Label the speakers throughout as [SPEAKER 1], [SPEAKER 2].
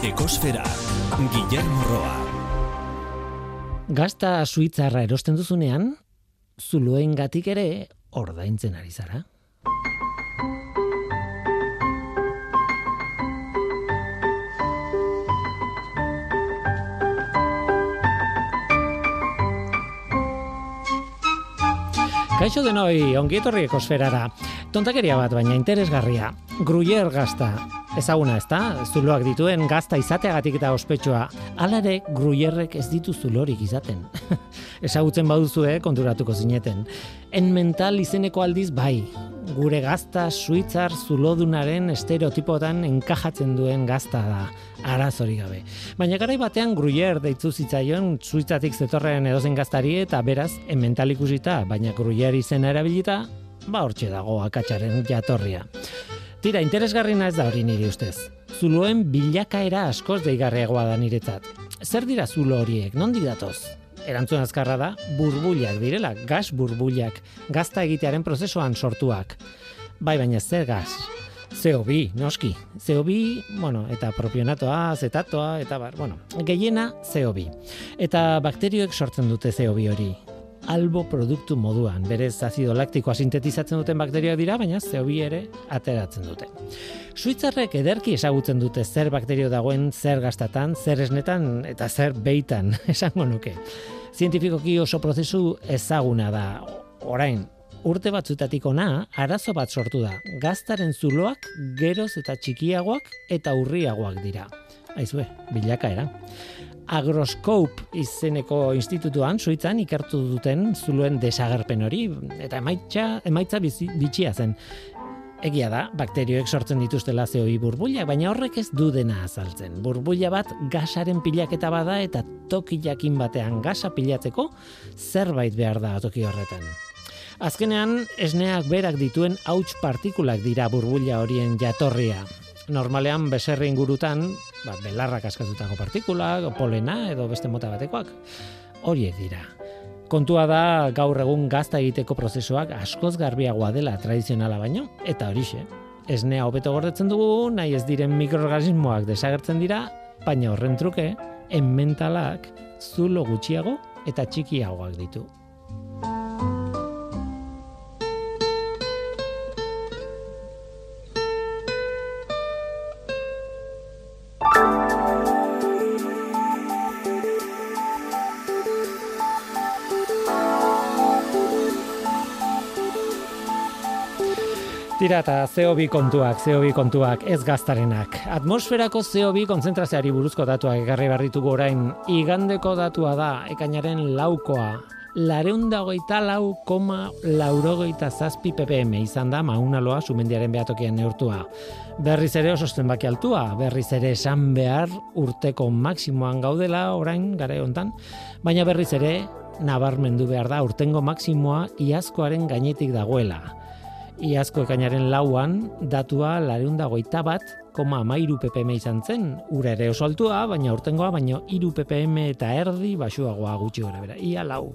[SPEAKER 1] Ekosfera, Guillermo Roa.
[SPEAKER 2] Gazta suitzarra erosten duzunean, zuloen gatik ere ordaintzen ari zara. Kaixo denoi, ongietorri ekosferara. Tontakeria bat, baina interesgarria. Gruyer gazta. Ezaguna, ezta? Zuloak dituen gazta izateagatik eta ospetsua. Alare, gruyerrek ez ditu zulorik izaten. Ezagutzen baduzue, konturatuko zineten. En mental izeneko aldiz, bai. Gure gazta suitzar zulodunaren estereotipotan enkajatzen duen gazta da. Arazori gabe. Baina garai batean gruyer deitzu zitzaion suitzatik zetorren edozen gaztari eta beraz, en mental ikusita, baina gruyer izena erabilita, ba hortxe dago akatsaren jatorria. Tira, interesgarri ez da hori niri ustez. Zuloen bilakaera askoz deigarriagoa da niretzat. Zer dira zulo horiek? Nondi datoz? Erantzun azkarra da, burbuliak direla, gas burbuliak, gazta egitearen prozesuan sortuak. Bai, baina zer gas? CO2, noski. CO2, bueno, eta propionatoa, zetatoa, eta bar, bueno, gehiena CO2. Eta bakterioek sortzen dute CO2 hori. Albo produktu moduan, berez azido laktikoa sintetizatzen duten bakterioak dira, baina CO2 ere ateratzen dute. Suitzarrek ederki ezagutzen dute zer bakterio dagoen zer gastatan, zer esnetan eta zer beitan, esango nuke. Zientifikoki oso prozesu ezaguna da, orain, urte batzutatik ona, arazo bat sortu da. Gaztaren zuloak geroz eta txikiagoak eta urriagoak dira. Aizue, bilakaera. Agroscope izeneko institutuan, suitzan, ikertu duten zuluen desagerpen hori, eta emaitza, emaitza bitxia zen. Egia da, bakterioek sortzen dituztela zeoi burbuliak, baina horrek ez du dena azaltzen. Burbulia bat gasaren pilaketa bada eta toki jakin batean gasa pilatzeko zerbait behar da toki horretan. Azkenean, esneak berak dituen hauts partikulak dira burbulia horien jatorria. Normalean, beserri ingurutan, ba, belarrak askatutako partikulak, polena edo beste mota batekoak, horiek dira. Kontua da gaur egun gazta egiteko prozesuak askoz garbiagoa dela tradizionala baino, eta horixe. Esnea hobeto gordetzen dugu, nahi ez diren mikroorganismoak desagertzen dira, baina horren truke, enmentalak zulo gutxiago eta txikiagoak ditu. Tira eta CO2 kontuak, CO2 kontuak, ez gaztarenak. Atmosferako CO2 konzentrazioari buruzko datuak egarri barritugu orain, igandeko datua da, ekainaren laukoa. Lareunda hogeita lau koma laurogeita zazpi ppm izan da maunaloa sumendiaren behatokian neurtua. Berriz ere oso zenbaki altua, berriz ere esan behar urteko maksimoan gaudela orain gare hontan, baina berriz ere nabarmendu behar da urtengo maksimoa iazkoaren gainetik dagoela iazko ekainaren lauan, datua lareunda goita bat, koma amairu ppm izan zen, ura ere oso altua, baina urtengoa, baina iru ppm eta erdi basuagoa gutxi gora bera, ia lau.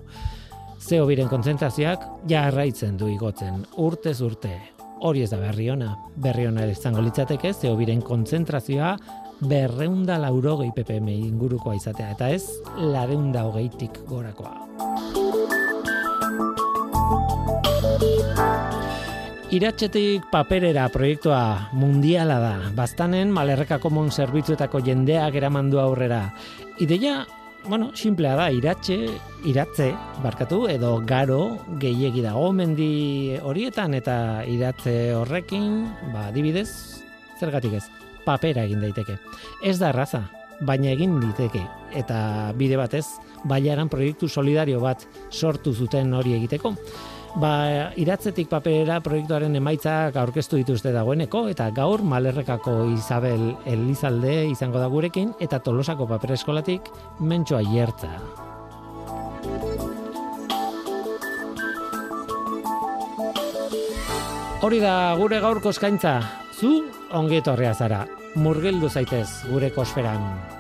[SPEAKER 2] Zeo biren konzentrazioak jarraitzen du igotzen, urtez urte. Hori ez da berri ona, berri ona izango litzateke, zeo biren konzentrazioa berreunda laurogei ppm ingurukoa izatea, eta ez lareunda hogeitik gorakoa. Iratxetik paperera proiektua mundiala da. Bastanen malerreka komon zerbitzuetako jendeak eramandu aurrera. Ideia, bueno, simplea da, iratxe, iratze, barkatu, edo garo gehiegi dago mendi horietan eta iratze horrekin, ba, dibidez, zergatik ez, papera egin daiteke. Ez da raza, baina egin diteke. Eta bide batez, baiaran proiektu solidario bat sortu zuten hori egiteko. Ba, iratzetik paperera proiektuaren emaitzak aurkeztu dituzte dagoeneko eta gaur Malerrekako Isabel Elizalde izango da gurekin eta Tolosako paper eskolatik mentxoa hiertza. Hori da gure gaurko eskaintza. Zu ongi etorria zara. Murgildu zaitez gure kosferan.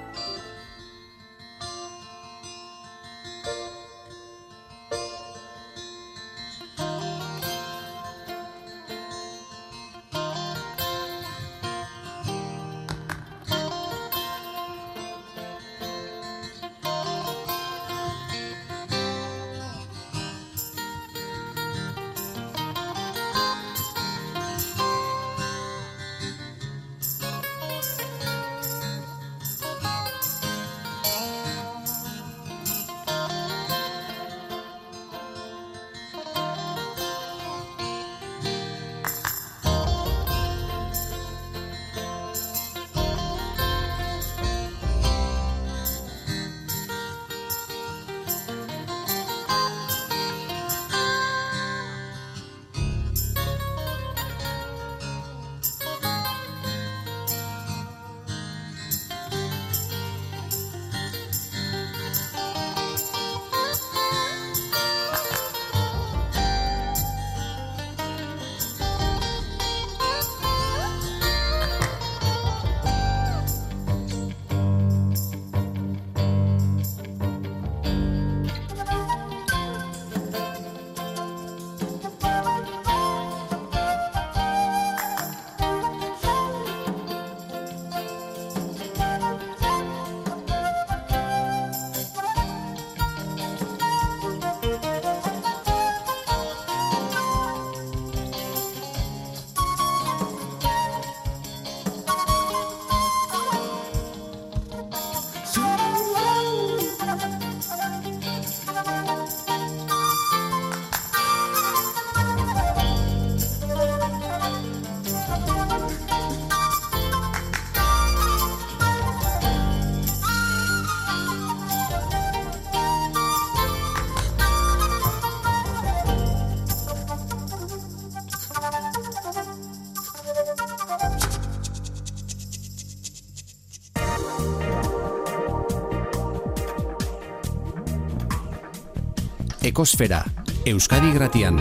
[SPEAKER 1] Ekosfera, Euskadi Gratian.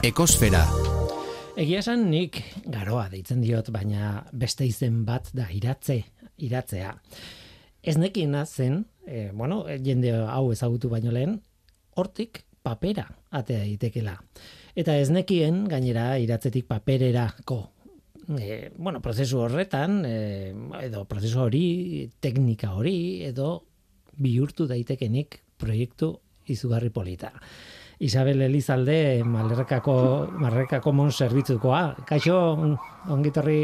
[SPEAKER 1] Ekosfera.
[SPEAKER 2] Egia esan nik garoa deitzen diot, baina beste izen bat da iratze, iratzea. Ez nekien zen, e, bueno, jende hau ezagutu baino lehen, hortik papera atea itekela. Eta ez nekien, gainera, iratzetik papererako e, bueno, prozesu horretan, e, edo prozesu hori, teknika hori, edo bihurtu daitekenik proiektu izugarri polita. Isabel Elizalde, Malrekako, Malrekako mon zerbitzukoa. Kaixo, ongitorri?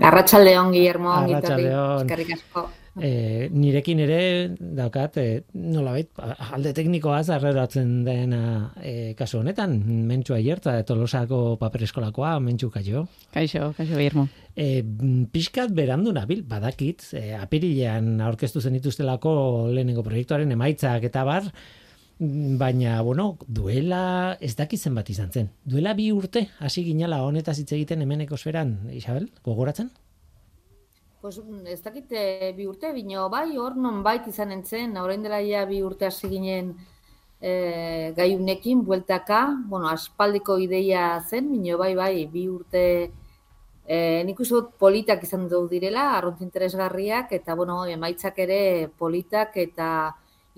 [SPEAKER 3] Arratxalde on, Guillermo, ongitorri. Eskerrik asko
[SPEAKER 2] e, nirekin ere daukat e, nolabait alde teknikoa zarreratzen dena e, kasu honetan mentxua hierta Tolosako paper eskolakoa mentxu kaixo
[SPEAKER 4] kaixo kaixo Guillermo
[SPEAKER 2] e, pixkat berandu nabil badakit e, apirilean aurkeztu zen dituztelako lehenengo proiektuaren emaitzak eta bar Baina, bueno, duela ez dakitzen bat izan zen. Duela bi urte, hasi ginala honetaz hitz egiten hemen ekosferan, Isabel, gogoratzen?
[SPEAKER 3] Pues, mm, ez dakite bi urte, bino bai, hor non bait izan entzen, orain dela ja bi urte hasi ginen e, gaiunekin, bueltaka, bueno, aspaldiko ideia zen, bino bai, bai, bi urte e, nik uste politak izan du direla, arrunt interesgarriak, eta, bueno, emaitzak ere politak eta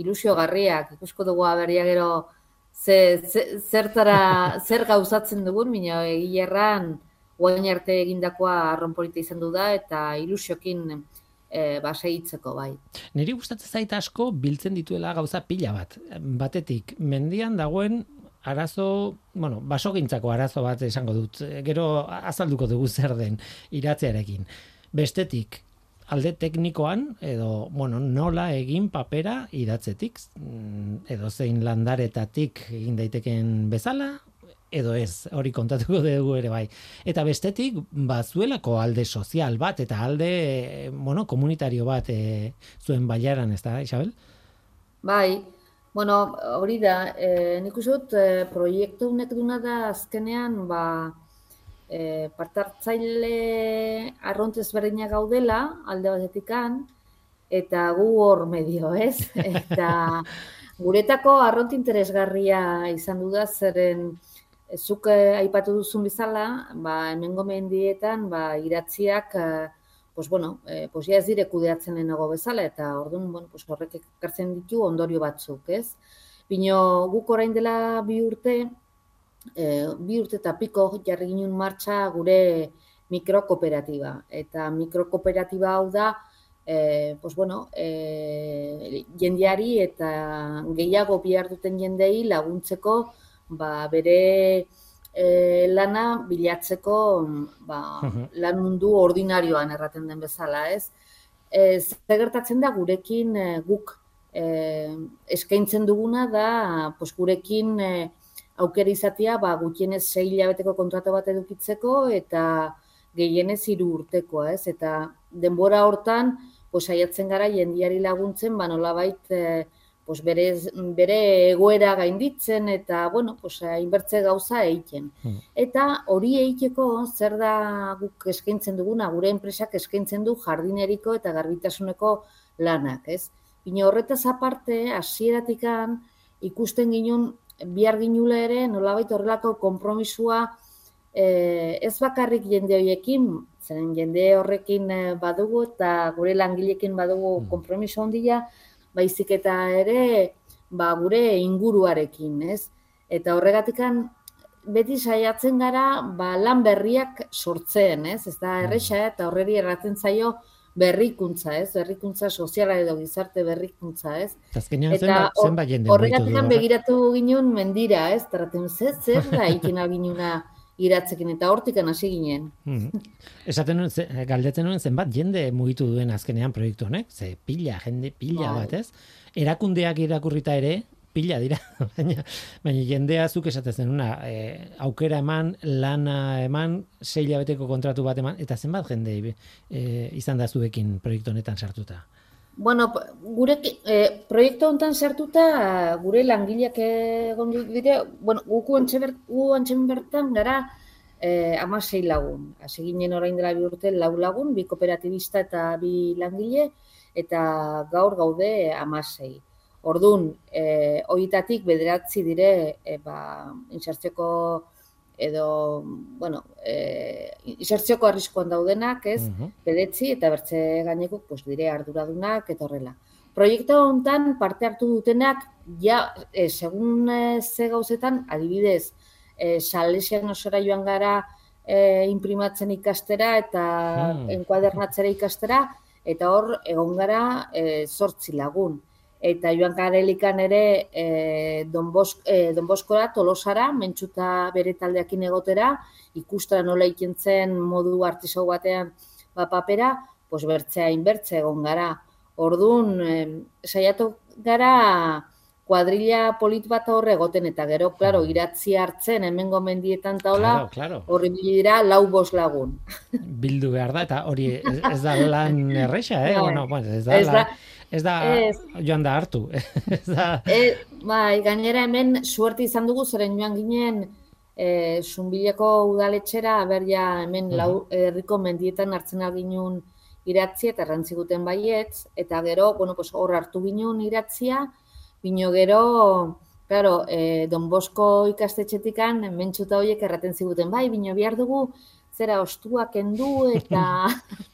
[SPEAKER 3] ilusio garriak, ikusko dugu aberria gero ze, ze, zertara, zer gauzatzen dugun, bino egilerran, guain arte egindakoa arronpolita izan du da eta ilusiokin e, baseitzeko bai.
[SPEAKER 2] Niri gustatzen zait asko biltzen dituela gauza pila bat. Batetik, mendian dagoen arazo, bueno, basogintzako arazo bat esango dut. Gero azalduko dugu zer den iratzearekin. Bestetik, alde teknikoan, edo, bueno, nola egin papera idatzetik, mm, edo zein landaretatik egin daiteken bezala, edo ez, hori kontatuko dugu ere bai. Eta bestetik, bazuelako alde sozial bat, eta alde, bueno, komunitario bat e, zuen baiaran, ez da, Isabel?
[SPEAKER 3] Bai, bueno, hori da, e, nik usut, e, proiektu unek duna da azkenean, ba, e, partartzaile arrontez berdina gaudela, alde batetikan, eta gu hor medio, ez? Eta guretako arront interesgarria izan du da, zeren, zuk eh, aipatu duzun bizala, ba, hemen gomendietan, ba, iratziak, eh, pues, bueno, eh, pues, ez dire kudeatzen lehenago bezala, eta orduan, bueno, pues, horrek ekartzen ditu ondorio batzuk, ez? Bino, guk orain dela bi urte, eh, bi urte eta piko jarri ginen martxa gure mikrokooperatiba. Eta mikrokooperatiba hau da, eh, pues, bueno, eh, jendiari eta gehiago bihar duten jendei laguntzeko, ba, bere e, lana bilatzeko ba, lan mundu ordinarioan erraten den bezala, ez? E, gertatzen da gurekin e, guk e, eskaintzen duguna da pues, gurekin e, aukera izatea ba, gutienez sei hilabeteko kontratu bat edukitzeko eta gehienez hiru urtekoa, ez? Eta denbora hortan, pues, saiatzen gara jendiari laguntzen, ba, nolabait, e, pues bere, bere egoera gainditzen eta bueno, pues hainbertze gauza egiten. Hmm. Eta hori egiteko zer da guk eskaintzen duguna, gure enpresak eskaintzen du jardineriko eta garbitasuneko lanak, ez? Bino horretaz aparte, hasieratikan ikusten ginen bihar ginula ere nolabait horrelako konpromisua eh, ez bakarrik jende horiekin, zen jende horrekin eh, badugu eta gure langilekin badugu hmm. konpromiso handia, baizik eta ere ba, gure inguruarekin, ez? Eta horregatikan beti saiatzen gara ba, lan berriak sortzen, ez? Ez da bai. erresa eta horreri erratzen zaio berrikuntza, ez? Berrikuntza soziala edo gizarte berrikuntza, ez?
[SPEAKER 2] Eta
[SPEAKER 3] horregatikan begiratu ginen mendira, ez? Taraten zer, zer da ikin alginuna iratzekin eta hortikan hasi ginen.
[SPEAKER 2] Hmm. Esaten nuen, galdetzen nuen zenbat jende mugitu duen azkenean proiektu honek, ze pila, jende pila bai. bat, ez? Erakundeak irakurrita ere, pila dira, baina, baina jendea zuk esaten una, e, aukera eman, lana eman, zeila beteko kontratu bat eman, eta zenbat jende e, izan da zuekin proiektu honetan sartuta?
[SPEAKER 3] Bueno, gure e, proiektu honetan sartuta gure langileak egon dire, bueno, guku antxe bertan gara e, amasei lagun. Hasi ginen orain dela bi urte lau lagun, bi kooperatibista eta bi langile, eta gaur gaude amasei. Ordun, eh hoitatik bederatzi dire e, ba, insertzeko edo, bueno, eh insertzioko arriskoan daudenak, ez? Uh Bedetzi eta bertze gaineko pues dire arduradunak eta horrela. Proiektu hontan parte hartu dutenak ja e, segun e, ze gauzetan adibidez, eh Salesian osora joan gara e, imprimatzen ikastera eta hmm. enkuadernatzera ikastera eta hor egon gara e, zortzi lagun eta joan garelikan ere e, Don, Bosk, e, Don Boskora, Tolosara, mentxuta bere taldeakin egotera, ikustara nola ikentzen modu artisau batean ba, papera, pues bertzea inbertze egon gara. Orduan, e, saiatu gara kuadrilla polit bat horre egoten, eta gero, klaro, iratzi hartzen, hemen gomendietan taula,
[SPEAKER 2] claro, claro.
[SPEAKER 3] horri dira lau bos lagun.
[SPEAKER 2] Bildu behar da, eta hori ez, ez da lan erresa, eh? bueno, bueno, ez da, ez da, ez da joan da hartu. ez da...
[SPEAKER 3] E, bai, gainera hemen suerte izan dugu, zeren joan ginen e, zunbileko udaletxera, ber ja hemen uh -huh. herriko mendietan hartzen alginun iratzi eta rantziguten baietz, eta gero, bueno, pues, hor hartu ginen iratzia, bino gero, claro, e, Don Bosko ikastetxetikan, mentxuta horiek erraten ziguten, bai, bino bihar dugu, zera ostuak kendu eta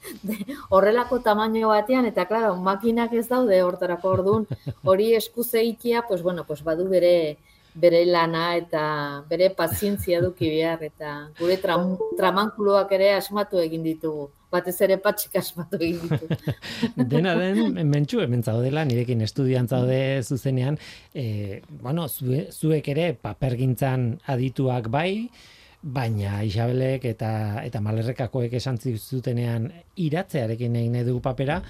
[SPEAKER 3] horrelako tamaino batean eta claro, makinak ez daude hortarako ordun hori eskuzeikia pues bueno, pues badu bere bere lana eta bere pazientzia duki behar eta gure tram, tramankuloak ere asmatu egin ditugu. Batez ere patxik asmatu egin ditu.
[SPEAKER 2] Dena den, mentxu hemen zaudela, nirekin estudian zaude zuzenean, e, bueno, zuek ere papergintzan adituak bai, baina Isabelek eta eta Malerrekakoek esan zutenean iratzearekin egin dugu papera,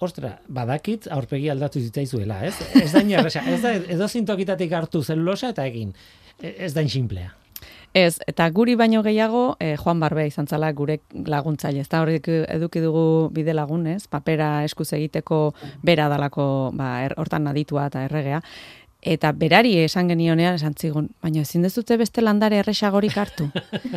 [SPEAKER 2] ostra, badakit aurpegi aldatu zitzaizuela, ez? Ez da inerresa, ez da edo zintokitatik hartu zelulosa eta egin. E, ez da insimplea.
[SPEAKER 4] Ez, eta guri baino gehiago, eh, Juan Barbe izan zala gure laguntzaile. Da hori eduki dugu bide lagun, ez? Papera eskuz egiteko bera dalako, ba, er, hortan aditua eta erregea. Eta berari esan genionean esan zigun, baina ezin dezute beste landare erresagorik hartu.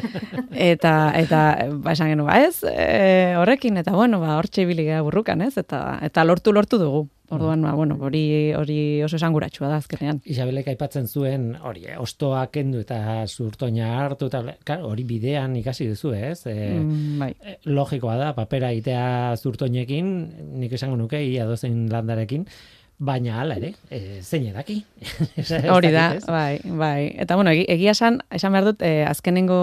[SPEAKER 4] eta eta ba, esan genuen, ba, ez, e, horrekin, eta bueno, ba, hortxe ibiligea burrukan, ez, eta, eta lortu lortu dugu. Orduan, ba, bueno, hori, hori oso esanguratsua da azkenean.
[SPEAKER 2] Isabelek aipatzen zuen, hori, eh, ostoa kendu eta zurtoina hartu, eta hori bidean ikasi duzu, ez? E, mm, bai. E, logikoa da, papera itea zurtoinekin, nik esango nuke, ia dozen landarekin, baina hala ere, e, zein edaki.
[SPEAKER 4] Hori da, bai, bai. Eta bueno, egia esan, esan behar dut, e, azkenengo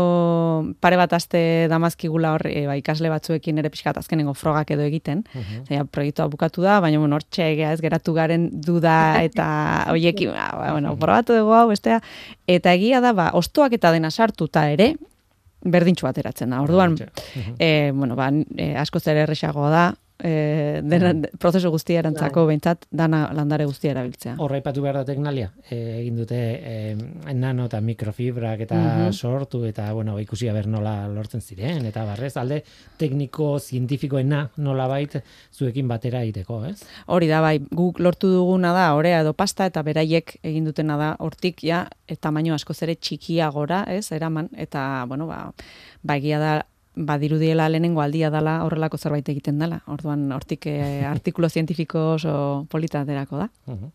[SPEAKER 4] pare bat aste damazkigula hor, e, ba, ikasle batzuekin ere pixkat azkenengo frogak edo egiten. Uh -huh. proiektua bukatu da, baina bueno, hortxe egea ez geratu garen duda eta hoiekin, ba, bueno, probatu dugu hau, bestea. Eta egia da, ba, ostoak eta dena sartuta ere, berdintxu bateratzen da. Orduan, e, bueno, ba, e, asko zer erresagoa da, e, dena, mm. prozesu guztia erantzako behintzat dana landare guztia erabiltzea.
[SPEAKER 2] Horra ipatu behar da teknalia, e, egin dute e, nano eta mikrofibrak eta mhm. sortu eta bueno, ikusi haber nola lortzen ziren eta barrez, alde tekniko zientifikoena nola bait zuekin batera egiteko, ez?
[SPEAKER 4] Hori da, bai, guk lortu duguna da, orea edo pasta eta beraiek egin dutena da, hortik ja, eta maino asko zere txikiagora, ez, eraman, eta, bueno, ba, ba da, badirudiela lehenengo aldia dala horrelako zerbait egiten dela. Orduan hortik e, artikulo zientifiko oso polita derako da.
[SPEAKER 2] Uh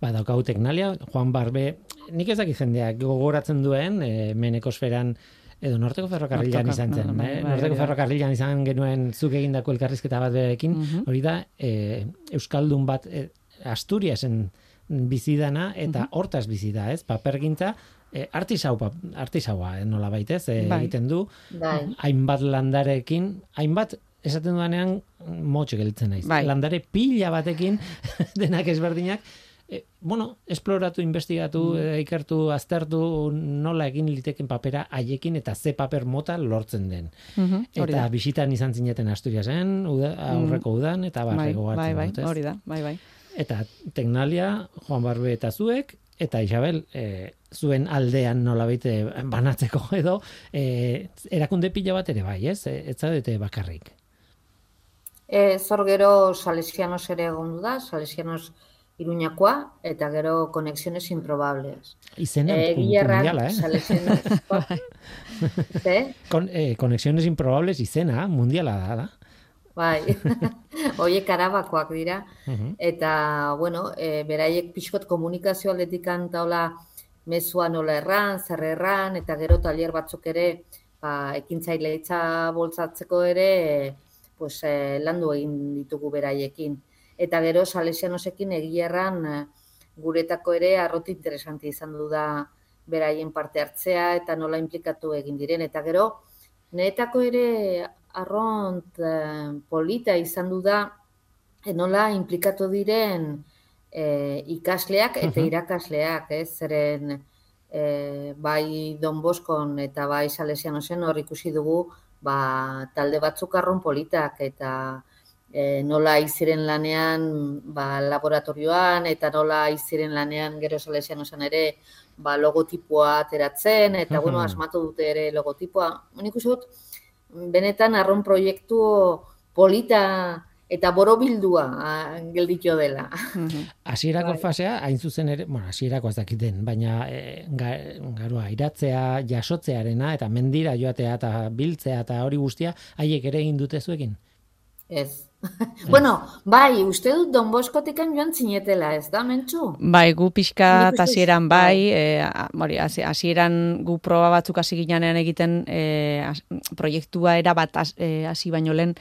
[SPEAKER 2] Ba, daukagu teknalia, Juan Barbe, nik ezak jendeak gogoratzen duen, e, menekosferan, edo norteko ferrokarrilan izan zen. No, eh? norteko ferrokarrilan izan genuen zuk egindako elkarrizketa bat berekin, hori da, e, Euskaldun bat e, Asturiasen bizidana eta hortaz bizida, ez? Papergintza, e, artisau, artisaua eh, nola baitez, e, bai. egiten du, bai. hainbat landarekin, hainbat esaten duanean motxe gelditzen naiz. Bai. Landare pila batekin denak ezberdinak, e, bueno, esploratu, investigatu, mm. ikertu, aztertu nola egin liteken papera haiekin eta ze paper mota lortzen den. Mm eta bisitan izan zineten Asturiasen, uda, mm. aurreko udan, eta barrego bai,
[SPEAKER 4] bai, bai, hori da, bai, bai.
[SPEAKER 2] Eta teknalia, Juan Barbe eta zuek, eta Isabel, e, zuen aldean nola baite banatzeko edo, e, erakunde pila bat ere bai, ez? E, ez zaudete bakarrik.
[SPEAKER 3] E, zor gero Salesianos ere egon da, Salesianos Iruñakoa, eta gero konexiones improbables.
[SPEAKER 2] Izena, e, mundiala, eh?
[SPEAKER 3] Salesianos?
[SPEAKER 2] Kon, eh, Konexiones improbables izena, mundiala da, da.
[SPEAKER 3] Bai, hoiek arabakoak dira. Eta, bueno, e, beraiek pixkot komunikazio aldetikan taula mezua nola erran, zer erran, eta gero talier batzuk ere, ba, ekintzaile itza boltzatzeko ere, e, pues, e, landu egin ditugu beraiekin. Eta gero, salesianosekin egierran e, guretako ere arroti interesanti izan du da beraien parte hartzea eta nola implikatu egin diren. Eta gero, niretako ere arront eh, polita izan du da enola implikatu diren eh, ikasleak eta irakasleak, ez, zeren eh, bai Don Boskon eta bai Salesiano zen hor ikusi dugu ba, talde batzuk arron politak eta e, nola iziren lanean ba, laboratorioan eta nola iziren lanean gero Salesiano zen ere ba, logotipoa ateratzen eta bueno, asmatu dute ere logotipoa. Nik uste dut, benetan arron proiektu polita eta borobildua gelditxo dela.
[SPEAKER 2] Hasierako bai. fasea, hain zuzen ere, bueno, hasierako ez dakiten, baina e, garua, iratzea, jasotzearena, eta mendira joatea eta biltzea eta hori guztia, haiek ere egin dute zuekin?
[SPEAKER 3] Ez. bueno, bai, uste dut Don Boskotikan joan zinetela, ez da, mentxu?
[SPEAKER 4] Bai, gu pixka hasieran bai, bai. e, hasieran gu proba batzuk hasi ginean egiten e, proiektua era bat e, hasi baino lehen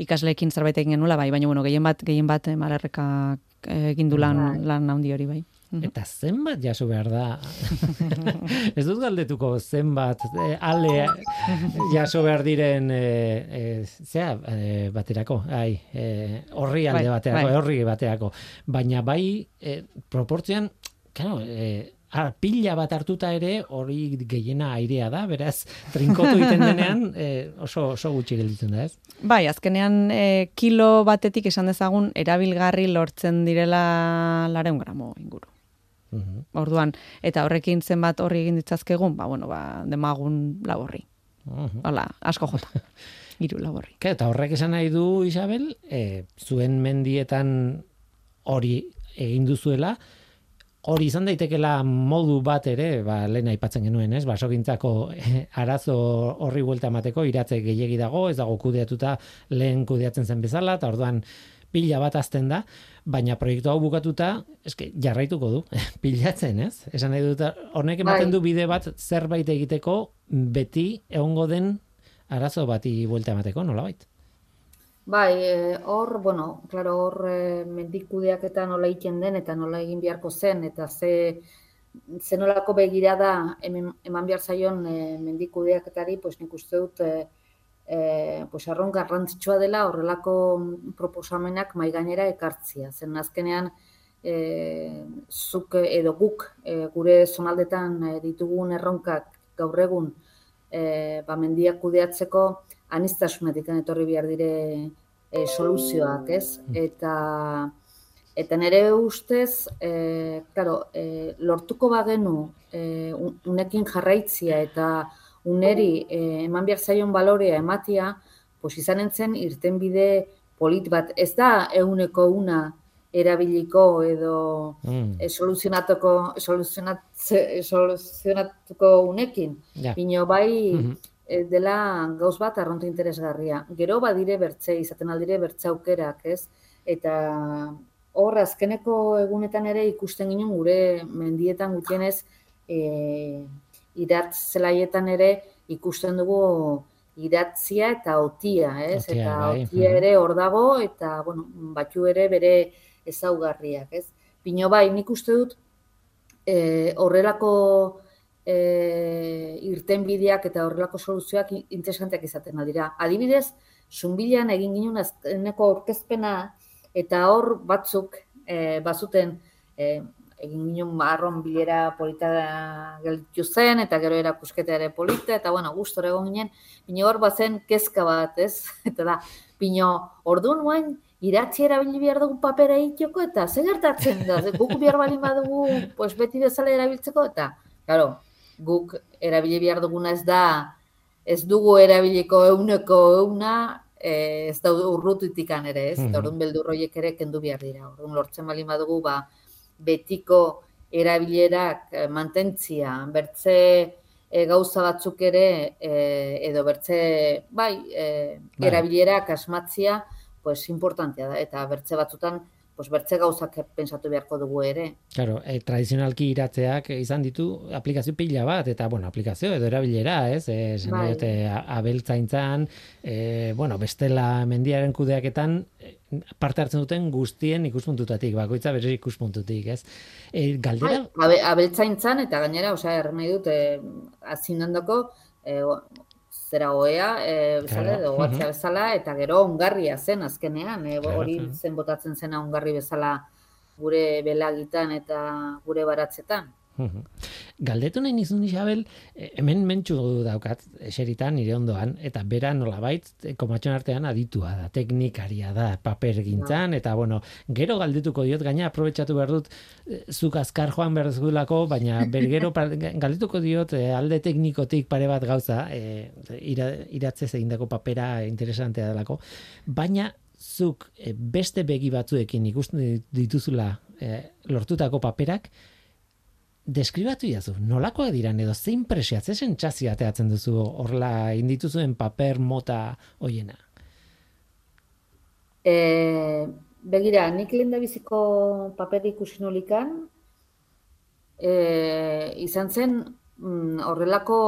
[SPEAKER 4] ikasleekin zerbait egin genula, bai, baina bueno, gehien bat, gehien bat malarreka egin du lan, bai. lan handi hori, bai.
[SPEAKER 2] Mhm. Eta zenbat jaso behar da? ez dut galdetuko zenbat eh, ale jaso behar diren eh, zea eh, baterako, ai, eh, horri alde bai, baterako, bai. horri baterako. Baina bai, eh, proportzean, claro, eh, Ah, pila bat hartuta ere hori gehiena airea da, beraz, trinkotu egiten denean eh, oso, oso gutxi gelditzen da, ez?
[SPEAKER 4] Bai, azkenean eh, kilo batetik esan dezagun erabilgarri lortzen direla lareun gramo inguru. Uhum. Orduan, eta horrekin zenbat horri egin ditzazkegun, ba, bueno, ba, demagun laborri. Uhum. Hala, asko jota. Iru laborri.
[SPEAKER 2] eta horrek esan nahi du, Isabel, e, zuen mendietan hori egin duzuela, hori izan daitekela modu bat ere, ba, lehen aipatzen genuen, ez? Basogintzako eh, arazo horri buelta emateko iratze gehiegi dago, ez dago kudeatuta lehen kudeatzen zen bezala, eta orduan pila bat azten da, baina proiektu hau bukatuta, eske jarraituko du, pilatzen, ez? Esan nahi dut, honek ematen bai. du bide bat zerbait egiteko beti egongo den arazo bati buelta emateko, nola bait?
[SPEAKER 3] Bai, eh, hor, bueno, claro, hor e, mendikudeak eta nola egiten den eta nola egin beharko zen eta ze zenolako begirada eman behar zaion e, mendikudeaketari, pues nik uste dut e, e, pues arron garrantzitsua dela horrelako proposamenak mai gainera ekartzia. Zen azkenean e, zuk edo guk e, gure zonaldetan ditugun erronkak gaur egun e, ba mendiak kudeatzeko anistasunetik etorri behar dire e, soluzioak, ez? Mm. Eta eta nere ustez, e, claro, e, lortuko bagenu e, unekin jarraitzia eta uneri eh, eman behar zaion balorea ematia, pues izan entzen irtenbide polit bat. Ez da euneko una erabiliko edo mm. e, soluzionatuko, soluzionatuko unekin. Ja. Bino bai mm -hmm. dela gauz bat arrontu interesgarria. Gero badire bertze, izaten aldire bertze aukerak, ez? Eta hor azkeneko egunetan ere ikusten ginen gure mendietan gutienez e, idatz zelaietan ere ikusten dugu idatzia eta otia, ez? Otia, eta bai. otia ere hor dago eta bueno, batzu ere bere ezaugarriak, ez? Pino bai, nik uste dut e, horrelako e, irtenbideak eta horrelako soluzioak interesanteak izaten dira. Adibidez, zunbilean egin ginen azkeneko aurkezpena eta hor batzuk e, bazuten e, egin ginen marron bilera polita gelditu zen, eta gero erakusketa ere polita, eta bueno, gustora egon ginen, bine hor bazen kezka bat, ez? Eta da, pino, ordu nuen, iratzi erabili behar dugu papera itxoko, eta ze gertatzen da, ze guk behar bali badugu, pues beti bezala erabiltzeko, eta, claro, guk erabili behar duguna ez da, ez dugu erabiliko euneko euna, eh, ez da urrutitikan ere, ez? Mm -hmm. Orduan beldurroiek ere kendu behar dira. Orduan lortzen bali badugu, ba, betiko erabilerak eh, mantentzia, bertze e, gauza batzuk ere e, edo bertze bai, e, bai. erabilera kasmatzia pues importantea da eta bertze batzutan pues bertze gauzak pensatu beharko dugu ere.
[SPEAKER 2] Claro, e, tradizionalki iratzeak izan ditu aplikazio pila bat eta bueno, aplikazio edo erabilera, ez? Eh, bai. abeltzaintzan, eh, bueno, bestela mendiaren kudeaketan parte hartzen duten guztien ikuspuntutatik, bakoitza bere ikuspuntutik, ez? E, galdera
[SPEAKER 3] bai, abeltzaintzan eta gainera, osea, erren nahi dut eh azindandoko eh zera oea, e, bezala, edo bezala, eta gero ongarria zen azkenean, e, hori zen botatzen zena ongarri bezala gure belagitan eta gure baratzetan.
[SPEAKER 2] Galdetu nahi nizun Isabel, eh, hemen mentxu daukat eseritan nire ondoan, eta bera nolabait eh, komatxon artean aditua da, teknikaria da, paper gintzan, eta bueno, gero galdetuko diot, gaina aprobetsatu behar dut, eh, zuk azkar joan behar duzulako, baina bergero galdetuko diot alde teknikotik pare bat gauza, e, ira, iratzez egindako papera interesantea delako, baina zuk beste begi batzuekin ikusten dituzula lortutako paperak, deskribatu jazu, nolakoa diran edo zein presiat, ze sentsazio ateatzen duzu horla indituzuen paper mota hoiena?
[SPEAKER 3] E, begira, nik lehen biziko paper ikusi nolikan, e, izan zen mm, horrelako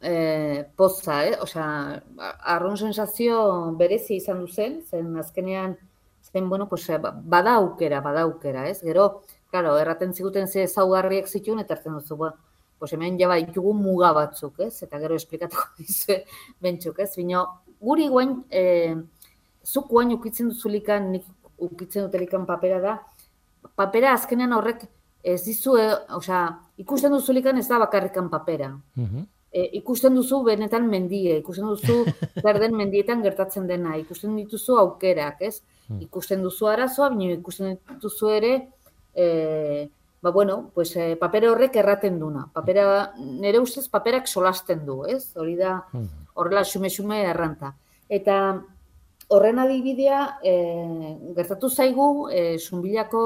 [SPEAKER 3] e, poza, eh? Osea, arron sensazio berezi izan du zen, zen azkenean, zen, bueno, pues, bada aukera, bada aukera, ez? Gero, Claro, erraten ziguten ze zaugarriek zituen, eta erten duzu, ba, pues hemen jaba ditugu muga batzuk, ez? Eta gero esplikatuko dizue bentsuk, ez? Bino, guri guen, e, zuk guen ukitzen duzulikan, nik ukitzen dutelikan papera da, papera azkenean horrek ez dizu, e, osea, ikusten duzulikan ez da bakarrikan papera. Mm ikusten duzu benetan mendie, ikusten duzu zer den mendietan gertatzen dena, ikusten dituzu aukerak, ez? Mm. Ikusten duzu arazoa, baina ikusten dituzu ere, e, ba, bueno, pues, e, papere horrek erraten duna. Papera, nire ustez paperak solasten du, ez? Hori da, hmm. horrela xume-xume erranta. Eta horren adibidea, e, gertatu zaigu, e, zumbilako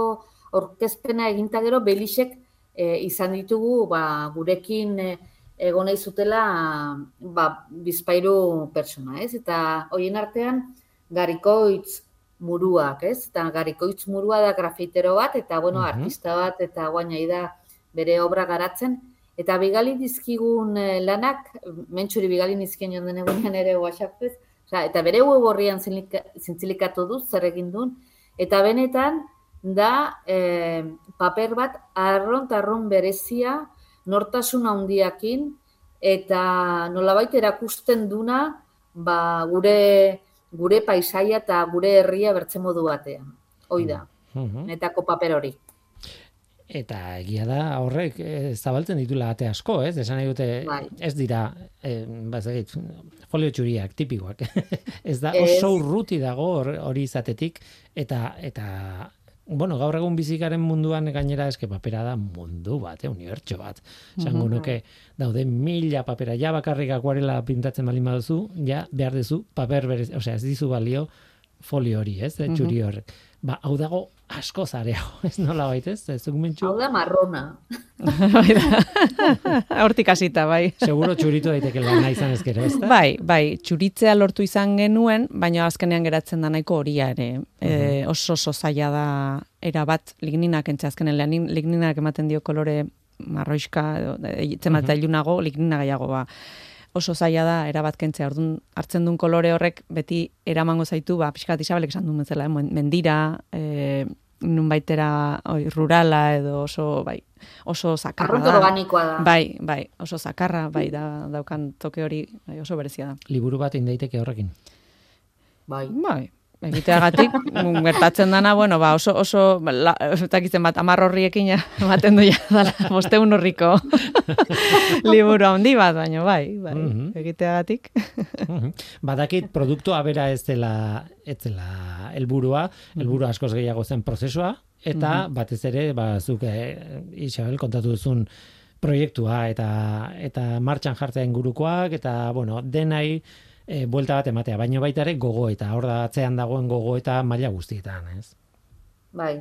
[SPEAKER 3] orkezpena eginta gero, belisek e, izan ditugu, ba, gurekin e, egon nahi zutela ba, bizpairu persona, ez? Eta hoien artean, garikoitz, muruak, ez? Eta garikoitz murua da grafitero bat, eta, bueno, artista bat, eta guainai da bere obra garatzen. Eta bigali dizkigun eh, lanak, mentxuri bigali nizkien joan den egunean ere whatsappez, eta bere web horrian zintzilikatu du, zer egin duen, eta benetan, da e, paper bat arron arron berezia, nortasun handiakin, eta nolabait erakusten duna, ba, gure gure paisaia eta gure herria bertze modu batean. Hoi da, mm netako paper hori.
[SPEAKER 2] Eta egia da horrek e, zabaltzen ditula ate asko, ez? Esan nahi dute bai. ez dira e, bazagit, folio txuriak tipikoak. ez da oso urruti dago hori izatetik eta eta bueno, gaur egun bizikaren munduan gainera eske papera da mundu bat, eh, unibertso bat. Esango nuke daude mila papera ja bakarrik akuarela pintatzen bali baduzu, ja behar duzu paper berez, osea, ez dizu balio folio hori, ez, eh, txuri horrek. Ba, hau dago asko zareago, ez nola baita, ez, ez
[SPEAKER 3] Hau da marrona.
[SPEAKER 4] Hortik hasita, bai.
[SPEAKER 2] Seguro txuritu daiteke lan izan ezkero, ez da?
[SPEAKER 4] Bai, bai, txuritzea lortu izan genuen, baina azkenean geratzen da nahiko horia ere. e, oso oso zaila da era bat ligninak entze azkenen ligninak ematen dio kolore marroiska, etzen bat uh lignina gaiago ba oso zaila da erabat kentzea. Ordun hartzen duen kolore horrek beti eramango zaitu, ba pixkat Isabelek esan duen bezala, eh? mendira, eh nun baitera oi, rurala edo oso bai oso zakarra
[SPEAKER 3] da. organikoa da.
[SPEAKER 4] Bai, bai, oso zakarra, bai da daukan toke hori bai, oso berezia da.
[SPEAKER 2] Liburu bat indaiteke horrekin.
[SPEAKER 3] Bai.
[SPEAKER 4] Bai, egiteagatik gertatzen dana bueno ba oso oso etakitzen bat 10 horriekin ematen du ja dala 500 horriko liburu handi bat baina bai bai mm -hmm. egiteagatik
[SPEAKER 2] mhm. badakit produktu abera ez dela ez dela helburua mhm. helburu askoz gehiago zen prozesua eta mm batez ere ba zuk eh, Isabel kontatu duzun proiektua eta eta martxan jartzea ingurukoak eta bueno denai e, buelta bat ematea, baino baita ere gogo eta hor da atzean dagoen gogo eta maila guztietan, ez?
[SPEAKER 3] Bai.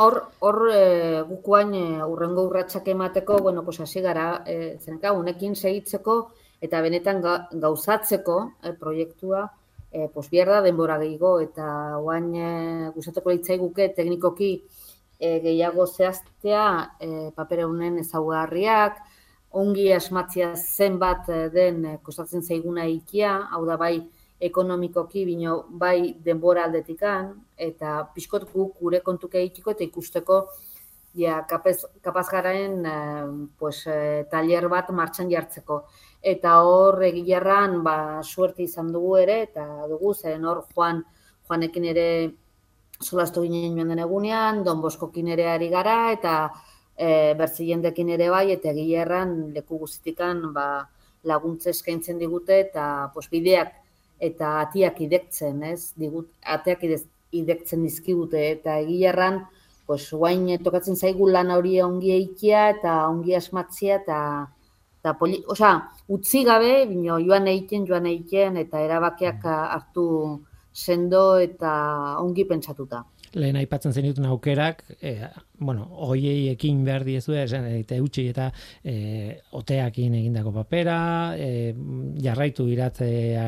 [SPEAKER 3] Hor, hor e, gukuain e, urrengo urratsak emateko, bueno, pues hasi gara, e, zenka, unekin segitzeko eta benetan gauzatzeko e, proiektua, e, pues bierda denbora gehiago eta guain e, gustatuko guke teknikoki e, gehiago zehaztea e, papera honen ezaugarriak, ongi asmatzia zenbat den kostatzen zaiguna ikia, hau da bai, ekonomikoki bino bai denbora aldetikan eta pixkot guk gure kontuke egiteko eta ikusteko ja kapaz, kapaz garaen eh, pues, eh, taller bat martxan jartzeko. Eta hor egilarran ba, suerte izan dugu ere eta dugu zen hor joan joanekin ere solastu ginen joan den egunean, Don Boskokin ere ari gara eta e, bertzi jendekin ere bai eta egilarran leku guztikan ba, laguntze eskaintzen digute eta pues, bideak eta atiak idektzen, ez? Digut, ateak idektzen dizkigute eta egilarran, pues guain tokatzen zaigu lan hori ongi eikia eta ongi asmatzia eta eta poli, osea, utzi gabe, bino joan egiten, joan egiten eta erabakiak hartu sendo eta ongi pentsatuta
[SPEAKER 2] lehen aipatzen zen dituen aukerak, e, bueno, hoiei ekin behar diezu, esan, eta eutxi eta e, oteakin egindako papera, e, jarraitu iratzea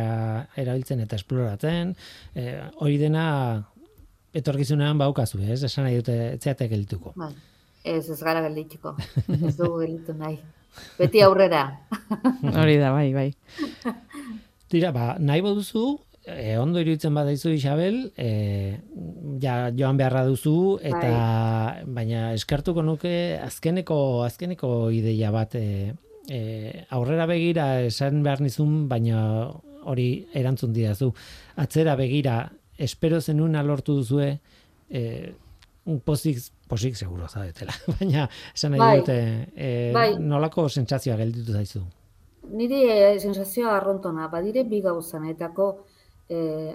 [SPEAKER 2] erabiltzen eta esploratzen, e, hori dena etorkizunean baukazu, ez? Esan nahi dute, etzeatek geldituko.
[SPEAKER 3] Bai. Ez, ez gara geldituko. ez dugu gelditu nahi. Beti aurrera.
[SPEAKER 4] hori da, bai, bai.
[SPEAKER 2] Tira, ba, nahi boduzu, e, ondo iruditzen badaizu Isabel, e, ja joan beharra duzu eta bai. baina eskartuko nuke azkeneko azkeneko ideia bat e, e, aurrera begira esan behar nizun, baina hori erantzun didazu. Atzera begira espero zenun alortu duzue e, un posik, posik seguro zabetela, baina esan nahi bai. dute e, bai. nolako sentsazioa gelditu zaizu.
[SPEAKER 3] Niri e, sentsazioa arrontona, badire bi gauzanetako, eh eh,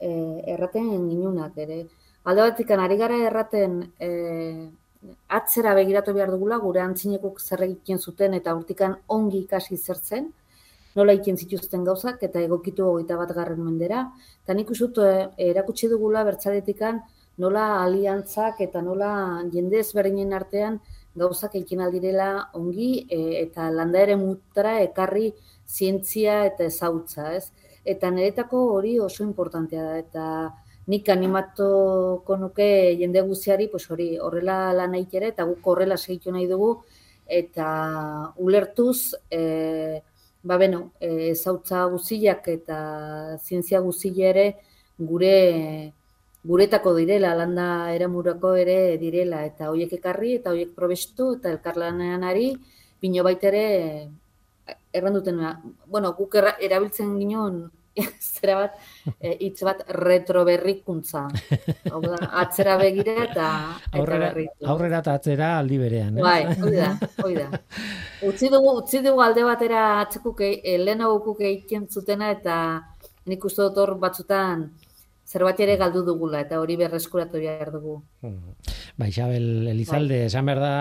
[SPEAKER 3] eh erraten ginunak ere. Alde batikan ari gara erraten eh atzera begiratu behar dugula gure antzinekuk zer egiten zuten eta urtikan ongi ikasi zertzen nola egiten zituzten gauzak eta egokitu hogeita bat garren mendera. Eta nik usut e, erakutsi dugula bertzadetikan nola aliantzak eta nola jende ezberdinen artean gauzak egiten aldirela ongi e, eta landaere mutara ekarri zientzia eta ezautza, ez? Eta niretako hori oso importantea da eta nik animatuko nuke jende guztiari pues hori horrela lan ere eta guk horrela segitu nahi dugu eta ulertuz e, ba beno e, zautza guztiak eta zientzia guztia ere gure guretako direla landa eramurako ere direla eta hoiek ekarri eta hoiek probestu eta elkarlanean ari bino baitere erranduten, bueno, guk erabiltzen ginen zera bat, e, hitz bat retroberrikuntza. atzera begira eta,
[SPEAKER 2] aurrera, aurrera eta atzera aldi berean.
[SPEAKER 3] Eh? Bai, hoi da, hoi da. Utzi dugu, utzi dugu alde batera atzekuk, e, lehena gukuk egiten zutena eta nik uste dut hor batzutan zerbait ere galdu dugula eta hori berreskuratu behar dugu.
[SPEAKER 2] Hmm. Ba, Isabel Elizalde, bai. esan behar da,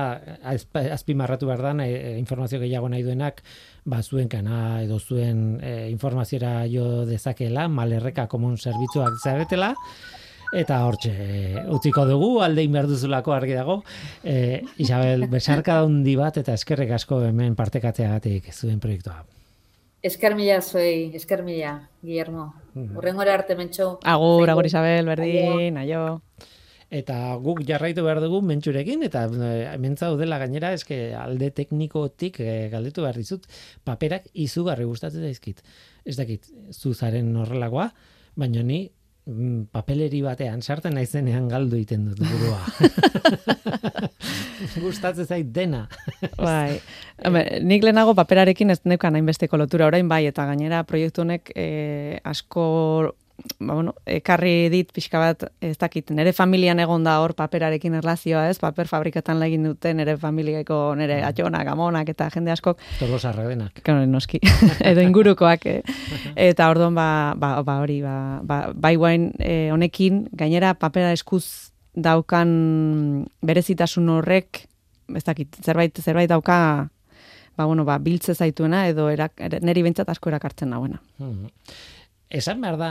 [SPEAKER 2] azpimarratu behar da, e, informazio gehiago nahi duenak, ba, zuen kana edo zuen e, informaziora jo dezakela, malerreka komun zerbitzuak zaretela, eta hortxe, utziko dugu, alde inberduzulako argi dago. E, Isabel, besarka daundi bat eta eskerrek asko hemen partekatzeagatik zuen proiektua.
[SPEAKER 3] Esker mila zuei, esker mila, Guillermo. Horrengora arte mentxo.
[SPEAKER 4] Agur, agur Isabel, berdin, aio.
[SPEAKER 2] Eta guk jarraitu behar dugu mentxurekin, eta eh, hemen dela gainera, eske alde teknikotik e, galdetu behar dizut, paperak izugarri gustatzen daizkit. Ez dakit, zuzaren horrelakoa, baina ni Mm, papeleri batean sartzen naizenean galdu egiten dut burua. Gustatzen zait dena.
[SPEAKER 4] bai. nik lehenago paperarekin ez neukan hainbesteko lotura orain bai eta gainera proiektu honek eh, asko ba, bueno, ekarri dit pixka bat, ez dakit, nere familian egon da hor paperarekin erlazioa, ez? Paper fabrikatan legin dute nere familiako, nere mm. atxonak, amonak eta jende askok.
[SPEAKER 2] Tolosarra denak.
[SPEAKER 4] noski, edo ingurukoak. Eh? Eta ordon ba, ba, ba, hori, ba, ba, bai guain eh, honekin, gainera papera eskuz daukan berezitasun horrek, ez dakit, zerbait, zerbait dauka, ba, bueno, ba, biltze zaituena, edo erak, neri bentsat asko erakartzen nauena. Mm
[SPEAKER 2] esan behar da,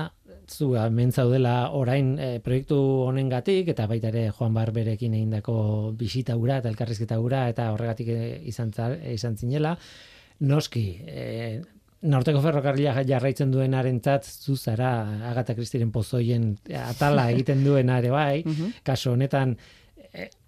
[SPEAKER 2] zu hemen zaudela orain e, proiektu honengatik eta baita ere Juan Barberekin egindako bisita ura eta elkarrizketa ura eta horregatik eh, izan, izan zinela. Noski, e, Norteko ferrokarrila jarraitzen duen arentzat, zu zara Agata Kristiren pozoien atala egiten duen are bai, kaso honetan,